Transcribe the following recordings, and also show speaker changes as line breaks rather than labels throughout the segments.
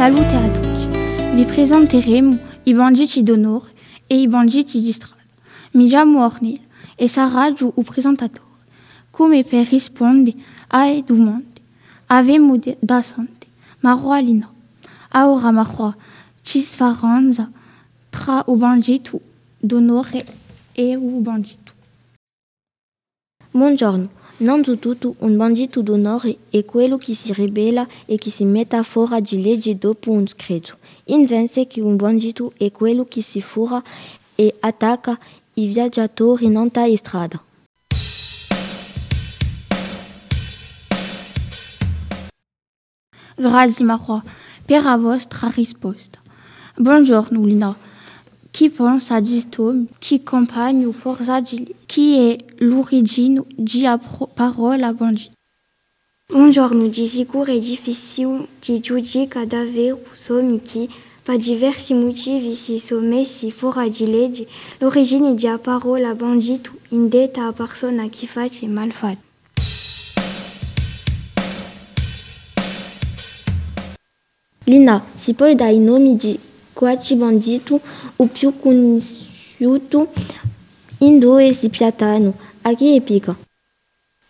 salute a tutti. Vi presenteremo i banditi d'onore e i banditi di strada. Mi chiamo Ornil e sarò giù il presentatore. Come per rispondere ai domande, avemo da sante, ma Lina. Ora ma ci sfaranza tra il bandito d'onore e il bandito.
Buongiorno. Innanzitutto un bandito d'onore è quello che si ribella e che si mette fuori di legge dopo un scritto. Invece che un bandito è quello che si fura e attacca i viaggiatori in strada.
Grazie Marwa per la vostra risposta. Buongiorno Lina. Chi pensa a questo? Chi compagno forza di chi è l'origine di la parola bandito?
Buongiorno, di sicuro è difficile di giudicare davvero some che per diversi motivi si sono messi fuori di legge l'origine della parola bandito indetta a persona che fa malfatto.
Lina, si puoi dare i nomi di quattro banditi o più conosciuti in due si piattano? A che epoca?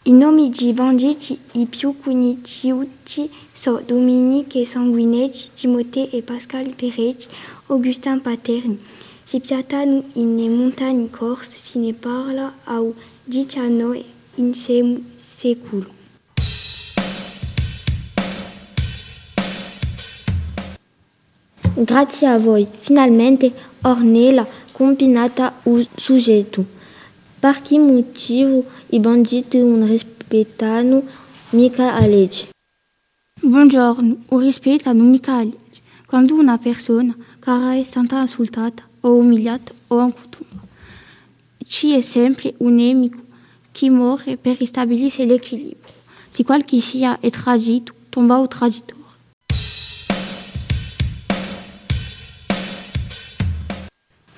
I nomi di banditi i più conosciuti sono Dominique Sanguinetti, Timoteo e Pascal Peretti, Augustin Paterni. Si piattano in montagne corse, si ne parla al XIX secolo.
Grazie a voi, finalmente Ornella combinata o sujeito. Per che motivo i banditi non rispettano mica a legge?
Buongiorno, o rispettano mica a legge. Quando una persona cara è stata insultata o umiliata o incutumba, ci è sempre un nemico che muore per ristabilire l'equilibrio. Se qualche sia è tradito, tomba o traditore.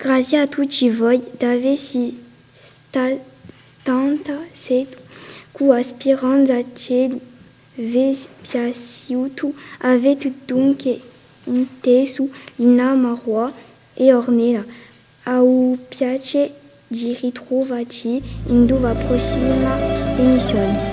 Grazie a tutti voi d'aver si cedo cu aspiranza che vi piaciuto. Avete dunque inteso Lina Marua e Ornella. Au piace di ritrovarci in la prossima emissione.